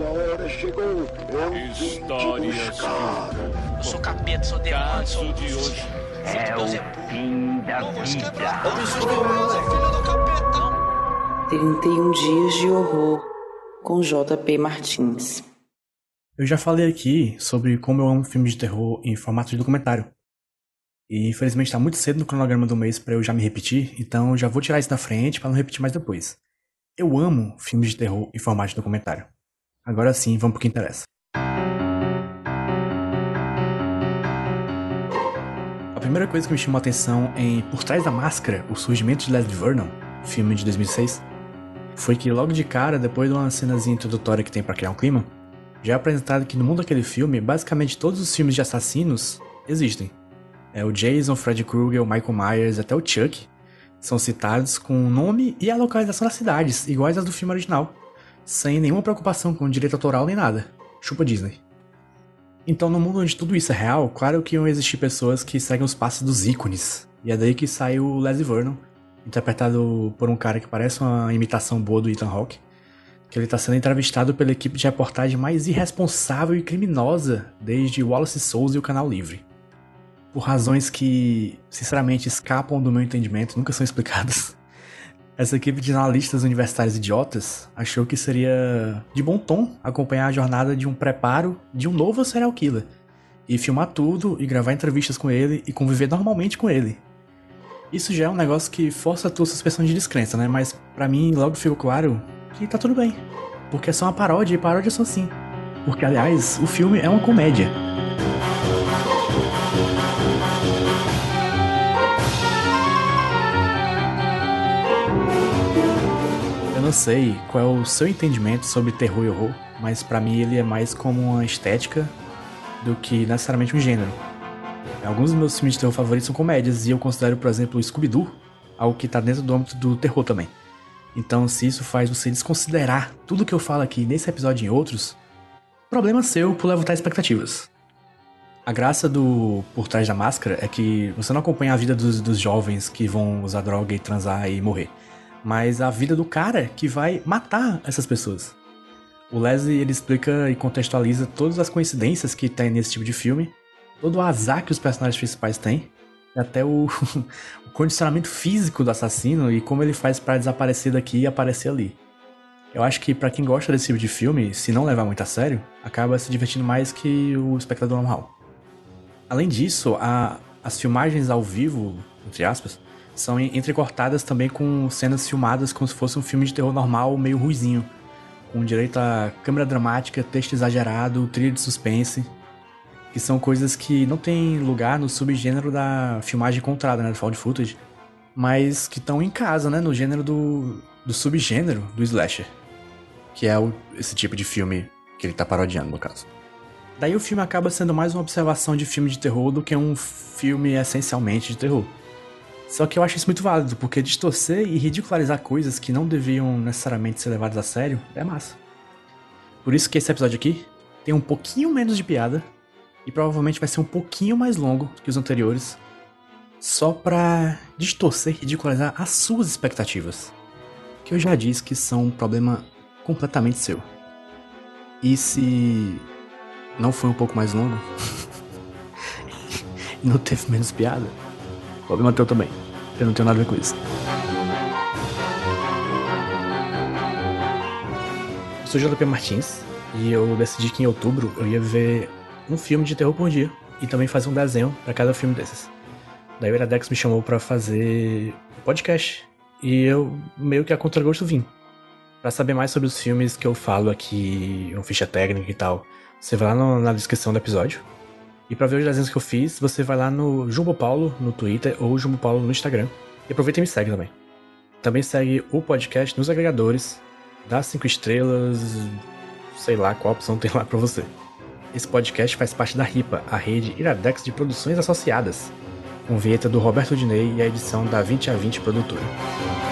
Sua hora chegou. Eu buscar. Eu sou capeta, sou demônio, sou de hoje. É o fim da vida. 31 dias de horror com JP Martins. Eu já falei aqui sobre como eu amo filmes de terror em formato de documentário. E infelizmente tá muito cedo no cronograma do mês para eu já me repetir, então eu já vou tirar isso da frente para não repetir mais depois. Eu amo filmes de terror em formato de documentário. Agora sim, vamos pro que interessa. A primeira coisa que me chamou a atenção em Por Trás da Máscara, o surgimento de Leslie Vernon, filme de 2006, foi que logo de cara, depois de uma cenazinha introdutória que tem para criar um clima, já é apresentado que no mundo daquele filme, basicamente todos os filmes de assassinos existem. É o Jason, Freddy Krueger, o Michael Myers, até o Chuck são citados com o nome e a localização das cidades, iguais às do filme original, sem nenhuma preocupação com direito autoral nem nada. Chupa Disney. Então, no mundo onde tudo isso é real, claro que iam existir pessoas que seguem os passos dos ícones. E é daí que sai o Leslie Vernon, interpretado por um cara que parece uma imitação boa do Ethan Hawke, que ele está sendo entrevistado pela equipe de reportagem mais irresponsável e criminosa desde Wallace Souls e o Canal Livre. Por razões que, sinceramente, escapam do meu entendimento, nunca são explicadas. Essa equipe de analistas universitários idiotas achou que seria de bom tom acompanhar a jornada de um preparo de um novo serial killer e filmar tudo e gravar entrevistas com ele e conviver normalmente com ele. Isso já é um negócio que força a tua suspensão de descrença, né? Mas para mim logo ficou claro que tá tudo bem, porque é só uma paródia e paródias são assim. Porque aliás, o filme é uma comédia. Não sei qual é o seu entendimento sobre terror e horror, mas pra mim ele é mais como uma estética do que necessariamente um gênero. Alguns dos meus filmes de terror favoritos são comédias, e eu considero, por exemplo, o Scooby-Doo algo que tá dentro do âmbito do terror também. Então, se isso faz você desconsiderar tudo que eu falo aqui nesse episódio e em outros, problema seu por levantar expectativas. A graça do Por Trás da Máscara é que você não acompanha a vida dos, dos jovens que vão usar droga e transar e morrer, mas a vida do cara que vai matar essas pessoas. O Leslie ele explica e contextualiza todas as coincidências que tem nesse tipo de filme, todo o azar que os personagens principais têm, até o, o condicionamento físico do assassino e como ele faz para desaparecer daqui e aparecer ali. Eu acho que para quem gosta desse tipo de filme, se não levar muito a sério, acaba se divertindo mais que o espectador normal. Além disso, a, as filmagens ao vivo, entre aspas, são entrecortadas também com cenas filmadas como se fosse um filme de terror normal, meio ruizinho, com direito a câmera dramática, texto exagerado, trilha de suspense, que são coisas que não tem lugar no subgênero da filmagem contada, né, do found footage, mas que estão em casa, né, no gênero do, do subgênero do slasher, que é o, esse tipo de filme que ele tá parodiando, no caso. Daí o filme acaba sendo mais uma observação de filme de terror do que um filme essencialmente de terror. Só que eu acho isso muito válido, porque distorcer e ridicularizar coisas que não deviam necessariamente ser levadas a sério é massa. Por isso que esse episódio aqui tem um pouquinho menos de piada e provavelmente vai ser um pouquinho mais longo que os anteriores, só pra distorcer e ridicularizar as suas expectativas, que eu já disse que são um problema completamente seu. E se não foi um pouco mais longo não teve menos piada, problema teu também. Eu não tenho nada a ver com isso. Eu sou JP Martins e eu decidi que em outubro eu ia ver um filme de terror por dia e também fazer um desenho para cada filme desses. Daí o Iradex me chamou para fazer podcast e eu meio que a contragosto vim. Para saber mais sobre os filmes que eu falo aqui, uma ficha técnica e tal, você vai lá no, na descrição do episódio. E para ver os desenhos que eu fiz, você vai lá no Jumbo Paulo no Twitter ou Jumbo Paulo no Instagram. E aproveita e me segue também. Também segue o podcast nos agregadores, dá cinco estrelas, sei lá qual opção tem lá para você. Esse podcast faz parte da RIPA, a rede Iradex de Produções Associadas, com vinheta do Roberto Dinei e a edição da 20 a 20 Produtora.